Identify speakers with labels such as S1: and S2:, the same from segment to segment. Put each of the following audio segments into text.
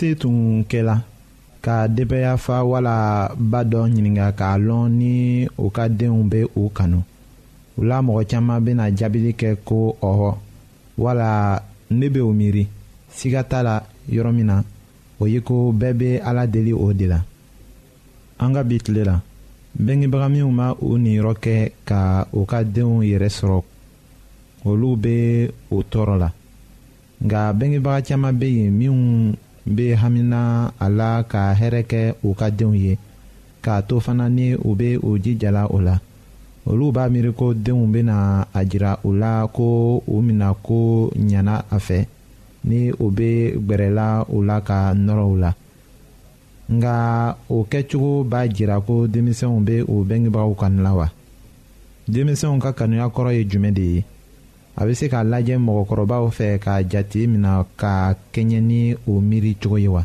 S1: se tun kɛla ka denbaya fa wala ba dɔ ɲininka k'a lɔn ni u ka denw bɛ u kanu o la mɔgɔ caman bɛna jaabili kɛ ko ɔhɔ wala ne bɛ o miiri siga t'a la yɔrɔ min na o ye ko bɛɛ bɛ ala deli o de la an ka bi tile la bɛngebaga minnu ma u niyɔrɔ kɛ ka u ka denw yɛrɛ sɔrɔ olu bɛ o tɔɔrɔ la nka bɛngebaga caman bɛ yen minnu bɛ hamina a la ka hɛrɛ kɛ u ka denw ye k'a to fana ni u bɛ u jijala o la olu b'a miiri ko denw bɛna a jira u la ko u mina ko ɲana a fɛ ni o bɛ gbɛrɛla u la ka nɔrɔ u la nka o kɛcogo b'a jira ko denmisɛnw bɛ u bɛngebaaw kanu la wa denmisɛnw ka kanuya kɔrɔ ye jumɛn de ye a bɛ se k'a lajɛ mɔgɔkɔrɔbaw fɛ ka jate mina ka kɛɲɛ ni o miiri cogo ye wa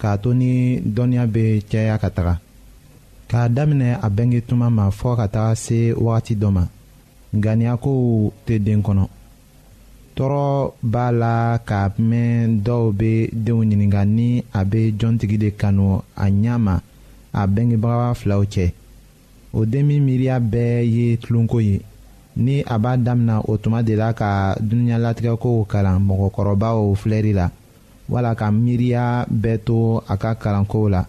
S1: k'a to ni dɔnniya bɛ caya ka taga k'a daminɛ a bɛnge tuma ma fɔ ka taga se wagati dɔ ma ŋaniyakow tɛ den kɔnɔ tɔɔrɔ b'a la ka mɛn dɔw bɛ denw ɲininka ni a bɛ jɔntigi de kanu a ɲɛ ma a bɛngebaga filaw cɛ. o denmi miiriya bɛɛ ye tulonko ye ni a b'a damina o tuma de la ka duniɲalatigɛkow kalan mɔgɔkɔrɔbaw filɛri la wala ka miiriya bɛɛ to a ka kalankow la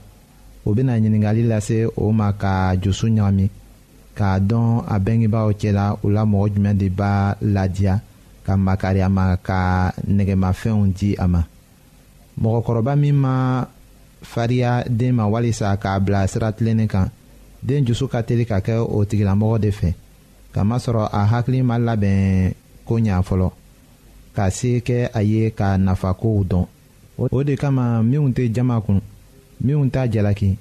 S1: o bɛna ɲininkali lase o ma ka jusu ɲagami k'a dɔn a bɛngebaaw cɛla u la mɔgɔ jumɛn de b'a ladiya ka makari a ma ka nɛgɛmafɛnw di a ma mɔgɔkɔrɔba min ma fariya den ma walisa k'a bila sira tilennen kan den dusu ka teli ka kɛ o tigilamɔgɔ de fɛ kamasɔrɔ a hakili ma labɛn ko ɲa fɔlɔ ka se kɛ a ye ka nafa kow dɔn o de kama minnu tɛ jama kun minnu t'a jalaki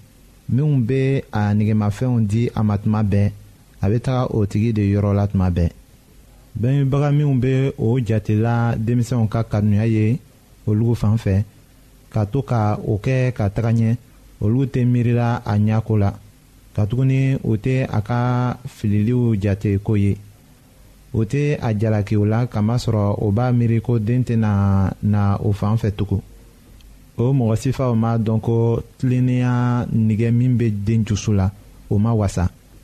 S1: minnu bɛ a negemafɛnw di a ma tuma bɛɛ a bɛ taga o tigi de yɔrɔ la tuma bɛɛ bɛnbaga minnu bɛ o jatela denmisɛnw ka kanuya ye olu fan fɛ ka to ka o kɛ ka taga ɲɛ olu tɛ miirila a ɲɛko la katuguni o tɛ a ka fililiw jate ko ye o tɛ a jalakiw la kamasɔrɔ o b'a miiri ko den tɛna na o fan fɛ tugun o mɔgɔ sifaw m'a dɔn ko tilennenya nige min bɛ den dusu la o ma wasa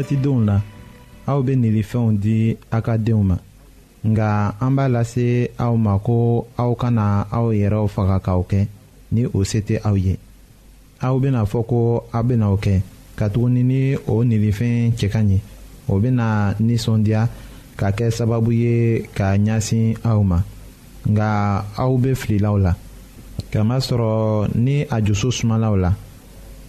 S1: fɛtidenw la aw bɛ nilifɛnw di aw ka denw ma nka an b'a lase aw ma ko aw kana aw yɛrɛw faga k'aw kɛ ni o se tɛ aw ye aw bɛna fɔ ko aw bɛna o kɛ katuguni ni o nilifɛn cɛ ka ɲi o bɛna nisɔndiya ka kɛ sababu ye ka ɲɛsin aw ma nka aw bɛ fililaw la kamasɔrɔ ni a dusu sumalaw la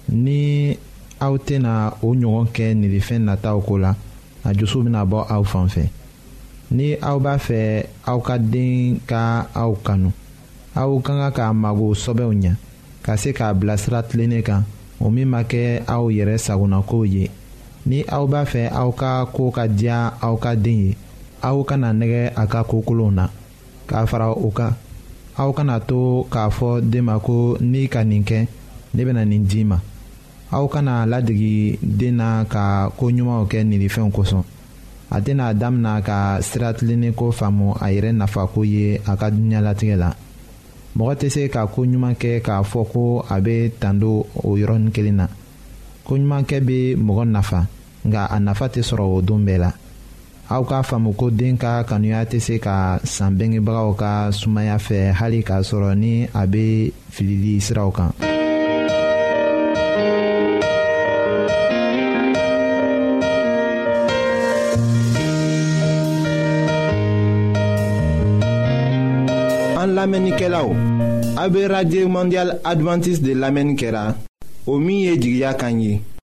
S1: ni aw tɛna o ɲɔgɔn kɛ nilifɛn nataw ko la a dusu bɛna bɔ aw fan fɛ ni aw b'a fɛ aw ka den ka aw kanu aw ka kan k'a mago sɔbɛw ɲɛ ka se k'a bilasira tilennen kan o min ma kɛ aw yɛrɛ sagonakow ye ni aw b'a fɛ aw ka ko ka diya aw ka den ye aw kana nɛgɛ a ka ko kolonw na k'a fara o kan aw kana to k'a fɔ den ma ko n'i ka nin kɛ ne bɛna nin d'i ma. aw kana ladegi den na ka ko ɲumanw kɛ nilifɛnw kosɔn a tɛna a damina ka sira tilennen ko faamu a yɛrɛ nafako ye a ka diɲɛlatigɛ la mɔgɔ tɛ se ka ko ɲuman kɛ k'a fɔ ko a bɛ tando o yɔrɔnin kelen na ko ɲumankɛ bɛ mɔgɔ nafa nka a nafa tɛ sɔrɔ o don bɛɛ la aw k'a faamu ko den ka kanuya tɛ se ka san bengebagaw ka sumaya fɛ hali k'a sɔrɔ ni a bɛ filili siraw kan.
S2: an lamɛnnikɛlaw a bɛ radio mondial adventiste de
S3: lamɛnni kɛra o min ye jigiya kan ye.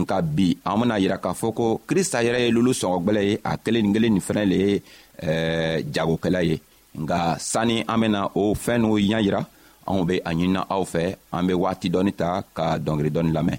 S3: nka bi an bena yira k'a fɔ ko krista yɛrɛ ye lulu sɔngɔgwɛlɛ ye a kelen nin kelen nin fɛnɛ le ye eh, jagokɛla ye nka sanni an bena o fɛɛn n'o ɲa yira anw be a ɲinina aw fɛ an be waati dɔɔni ta ka dɔngeri dɔɔni lamɛn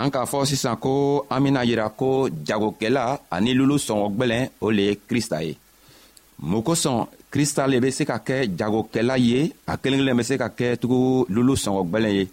S3: an k'a fɔ sisan ko an bena yira ko jagokɛla ani lulu sɔngɔ gwɛlɛn o le ye krista ye mun kosɔn krista le be se ka kɛ jagokɛla ye a kelen kelen be se ka kɛ tugu lulu sɔngɔ gwɛlɛn ye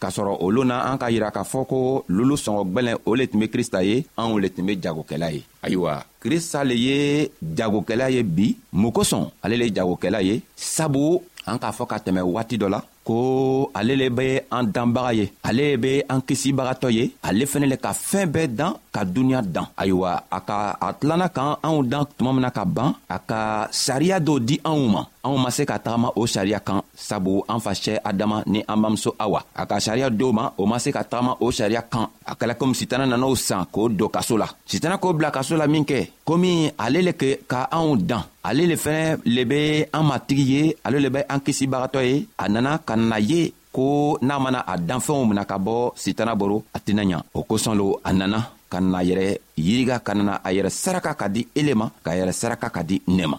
S3: k'a sɔrɔ olu na an ka yira k'a fɔ ko lulu sɔngɔ gwɛlɛn o le tun be krista ye anw le tun be jagokɛla ye ayiwa krista le ye jagokɛla ye bi mun kosɔn ale le ye jagokɛla ye sabu an k'a fɔ ka tɛmɛ waati dɔ la ko ale le be an danbaga ye ale be an kisibagatɔ ye ale fɛnɛ le ka fɛɛn bɛɛ dan ka duniɲa dan ayiwa a ka a tilana kan anw dan tuma mina ka ban a ka sariya dɔw di anw ma anw ma se ka tagama o sariya kan sabu an facɛ adama ni an bamuso awa a ka sariya dɔw ma o ma se ka tagama o sariya kan a kɛla komi sitana nana o san k'o don kaso la sitana k'o bila kaso la min kɛ komi ale le ke ka anw dan ale le fɛnɛ le be an matigi ye ale le be an kisibagatɔ ye a nana ka na ye ko n'a mana a danfɛnw mina ka bɔ sitana boro a tɛna ɲa o kosɔn lo a nana ka na yɛrɛ yiriga ka nana a yɛrɛ saraka ka di ele ma k'a yɛrɛ saraka ka di ne ma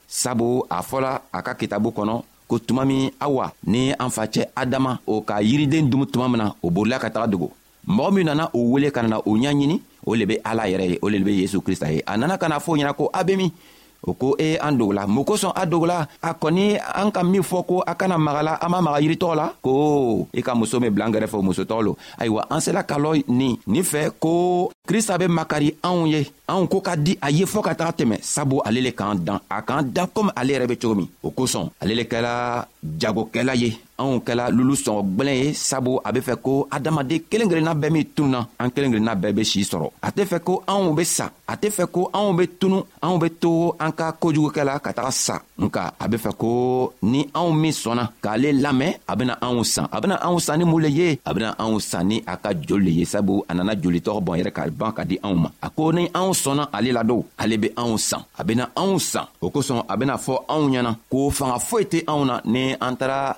S3: sabu a fɔla a ka kitabu kɔnɔ ko tuma min awa ni an facɛ adama o ka yiriden dumu tuma min na o bolila ka taga dogo mɔgɔ min nana o wele ka nana o ɲaɲini o le be ala yɛrɛ ye o le be yezu krista ye a nana ka na fɔ ɲɛna ko a be min o ko e an dogola mun kosɔn a dogola a kɔni an ka min fɔ ko a kana magala an ma maga yiritɔgɔ la ko i ka muso min bila an kɛrɛfɛ o muso tɔgɔ lo ayiwa an sela ka lɔ nin nin fɛ ko krista be makari anw ye anw ko ka di a ye fɔɔ ka taga tɛmɛ sabu ale le k'an dan a k'an dan komi ale yɛrɛ be cogo min o kosɔn ale le kɛla jagokɛla ye anw kɛla lulu sɔngɔ gwɛlɛn ye sabu a be fɛ ko adamaden kelen kelenna bɛɛ min tununa an kelen kelenna bɛɛ be sii sɔrɔ a tɛ fɛ ko anw be sa a tɛ fɛ ko anw be tunu anw be to an ka kojugukɛ la ka taga sa nka a be fɛ ko ni anw min sɔnna k'ale lamɛn a bena anw san a bena anw san ni mun le ye a bena anw san ni a ka joli le ye sabu a nana joli tɔgɔ bɔn yɛrɛ ka ban ka di anw ma a ko ni anw sɔnna ale la don ale be anw san a bena anw san o kosɔn a bena fɔ anw ɲɛna ko fanga foyi tɛ anw na ni an taara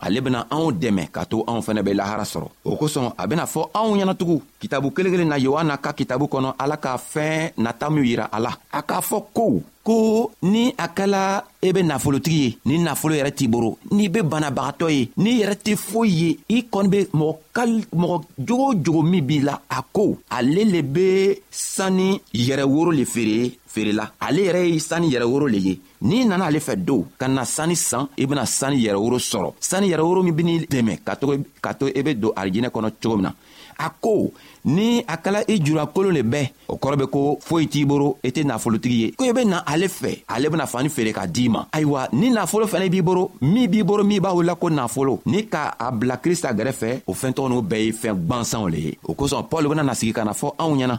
S3: ale bena anw dɛmɛ k'a to anw fɛnɛ be lahara sɔrɔ o kosɔn a bena fɔ anw ɲɛnatugun kitabu kelen kelen na yohana ka kitabu kɔnɔ ala ka fɛɛn nata minw yira a la a k'a fɔ ko ko ni a kɛla e be nafolotigi ye ni nafolo yɛrɛ t'i boro n'i be banabagatɔ ye n'i yɛrɛ tɛ foyi ye i kɔni be mɔgɔ kal mɔgɔ jogo o jogo min b'i la a ko ale le be sani yɛrɛ woro le feere feerela ale yɛrɛ ye sani yɛrɛ woro le ye n'i nana ale fɛ don ka na sani san i bɛna sani yɛrɛworo sɔrɔ sani yɛrɛworo min bɛ n'i dɛmɛ ka to ka to e bɛ don arijinɛ kɔnɔ cogo min na a ko ni a kɛla i jurakolo le bɛɛ o kɔrɔ be ko foyi t'i boro i tɛ nafolotigi ye ko i be na ale fɛ ale bena fani feere ka d'i ma ayiwa ni nafolo fɛnɛ b'i boro min b'i boro min b'a wulila ko nafolo ni ka a bila krista gɛrɛfɛ o fɛɛntɔgɔ n'o bɛɛ ye fɛɛn gwansanw le ye o kosɔn paul bena na sigi ka na fɔ anw ɲɛna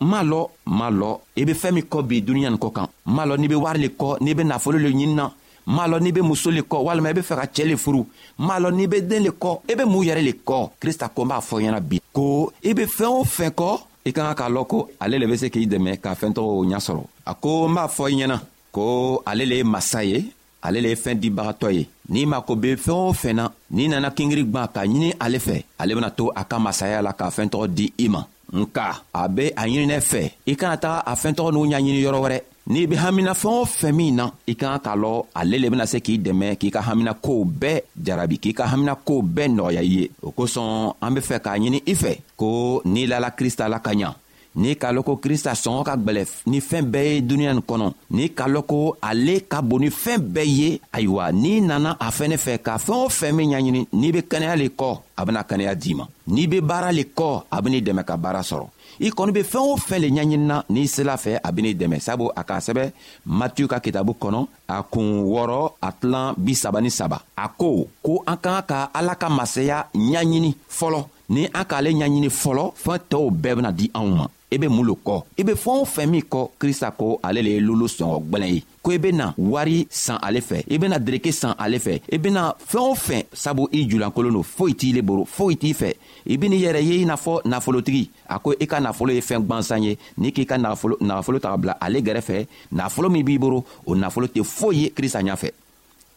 S3: m'a lɔ m'a lɔ i be fɛɛn min kɔ bi duniɲa nin kɔ kan m'a lɔ n'i be wari le kɔ n'i be nafolo le ɲini na m'a lɔ n'i be muso le kɔ walima i be fɛ ka cɛɛ le furu m'a lɔ n'i be den le kɔ i be mun yɛrɛ le kɔ krista ko n b'a fɔ ɲɛna bi ko i be fɛɛn o fɛn kɔ i ka kan k'a lɔn ko ale le be se k'i dɛmɛ k'a fɛɛntɔgɔw ɲa sɔrɔ a ko n b'a fɔ i ɲɛna ko ale le ye masa ye ale le ye fɛɛn dibagatɔ ye n'i mako be fɛɛn o fɛn na n'i nana kingiri gwan ka ɲini ale fɛ ale bena to a ka masaya la k'a fɛɛn tɔgɔ di i ma nka a be a ɲininɛ fɛ i kana taga a fɛɛn tɔgɔ n'u ɲaɲini yɔrɔ wɛrɛ n'i be hamina fɛɛn o fɛn min na i ka kan k'a lɔ ale le bena se k'i dɛmɛ k'i ka hamina kow bɛɛ jarabi k'i ka hamina kow bɛɛ nɔgɔya i ye o kosɔn an be fɛ k'a ɲini i fɛ ko n'i lala krista la ka ɲa n'i k'a lɔn ko krista sɔngɔ ka gwɛlɛ ni fɛɛn bɛɛ ye duniɲa nin kɔnɔ n'i k'a lɔn ko ale ka bon ni fɛɛn bɛɛ ye ayiwa n'i nana a fɛnɛ fɛ ka fɛɛn o fɛn min ɲaɲini n'i be kɛnɛya le kɔ a bena kɛnɛya d'i ma n'i be baara le kɔ a ben'i dɛmɛ ka baara sɔrɔ i kɔni be fɛɛn o fɛn le ɲaɲinina n'i sela fɛ a ben'i dɛmɛ sabu a k'a sɛbɛ matiyu ka kitabu kɔnɔ a kun wɔɔrɔ a tilan bisaba ni saba a ko ko an ka ka ala ka masaya ɲaɲini fɔlɔ ni an k'ale ɲaɲini fɔlɔ fɛn tɔw bɛɛ bena di anw ma i e be mun lo kɔ i e be fɛɛn o fɛn min kɔ krista ko ale le ye lolo sɔngɔ gwɛlɛn ye ko i e bena wari san ale fɛ i bena dereke san ale fɛ i bena fɛɛn o fɛn sabu i julankolon don foyi t'i le boro foyi t'i fɛ i ben'i yɛrɛ ye i n'a fɔ nafolotigi a ko i ka nafolo ye fɛɛn gwansan ye n'i k'i ka nafolo ta ka bila ale gɛrɛfɛ nafolo min b'i boro o nafolo tɛ foyi ye krista ɲafɛ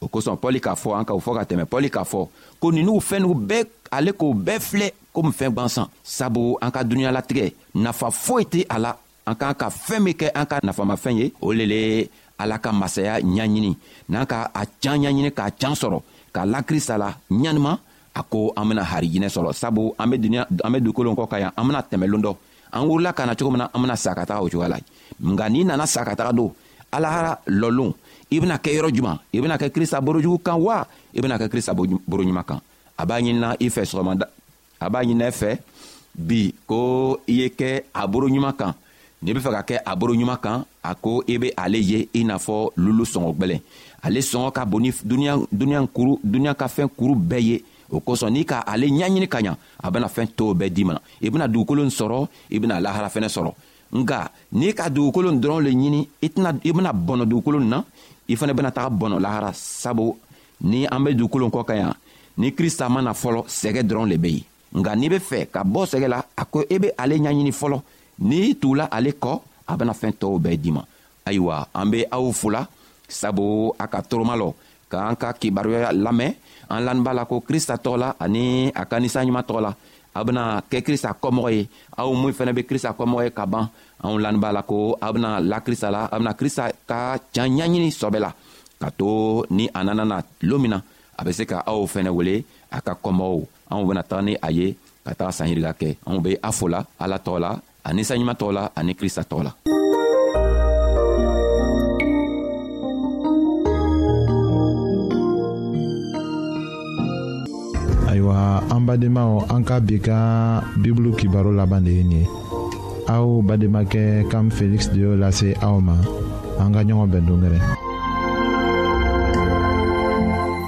S3: o kosɔn pɔli k'a fɔ an ka o fɔ ka tɛmɛ pɔli k'a fɔ ko ninnu fɛnw bɛɛ ale k'o bɛɛ filɛ komi fɛn gwansan sabu an ka dunuɲalatigɛ nafa foyi tɛ a la an k'an ka fɛn min kɛ an ka nafamafɛn ye o le le ala ka masaya ɲaɲini n'an ka a can ɲaɲini k'a can sɔrɔ ka la krista la ɲanima a ko an bena harijinɛ sɔrɔ sabu an be duniɲa an be dugukolo kɔ ka yan an bena tɛmɛlon dɔ an wurula ka na cogo min na an bena sa ka taga o cogoya la nka n'i nana sa ka taga don alahara lɔlon i bena kɛ yɔrɔ juman i bena kɛ krista borojugu kan wa i bena kɛ krista boroɲuman kan a b'a ɲinina i fɛ sɔgɔmada a b'a ɲinina i fɛ bi ko i ye kɛ a boroɲuman kan n'i be fɛ ka kɛ a boroɲuman kan a ko i be ale ye i n'a fɔ lulu sɔngɔ gwɛlɛn ale sɔngɔ ka bon ni duniɲa kuru duniɲa ka fɛn kuru bɛɛ ye o kosɔn n'i ka ale ɲaɲini ka ɲa a bena fɛɛn tow bɛɛ d'i ma i bena dugukolo n sɔrɔ i bena lahara fɛnɛ sɔrɔ nka n'i ka dugukolo n dɔrɔn le ɲini i tɛna i bena bɔnɔ dugukolo na i fɛnɛ bena taga bɔnɔ lahara sabu ni an be dugukolo kɔ ka yan ni krista ma na fɔlɔ sɛgɛ dɔrɔn le be yen nka n'i be fɛ ka bɔ sɛgɛ la a ko i e be ale ɲaɲini fɔlɔ n'i tugula ale kɔ a bena fɛɛn tɔɔw bɛɛ di ma ayiwa an be aw fola sabu a ka toroma lɔ k'an ka kibaruya lamɛn an lani b'a la ko krista tɔgɔ la ani a ka ninsanɲuman tɔgɔ la a bena kɛ krista kɔmɔgɔ ye aw min fɛnɛ be krista kɔmɔgɔ ye ka ban anw lani b'a la ko a bena la krista la a bena krista ka can ɲaɲini sɔbɛ la ka to ni a nanana loon min na a be se ka aw fɛnɛ wele a ka kɔmɔgɔw anw bena taga ni a ye ka taga sanyirika kɛ anw be a fola ala tɔgɔ la ani saɲuman tɔgɔ la ani krista tɔgɔ la
S1: ayiwa an badenmaw an ka bi ka bibulu kibaro laban de ye nin ye aw bademakɛ kam feliksi de y'o lase aw ma an ka ɲɔgɔn bɛn dongɛrɛ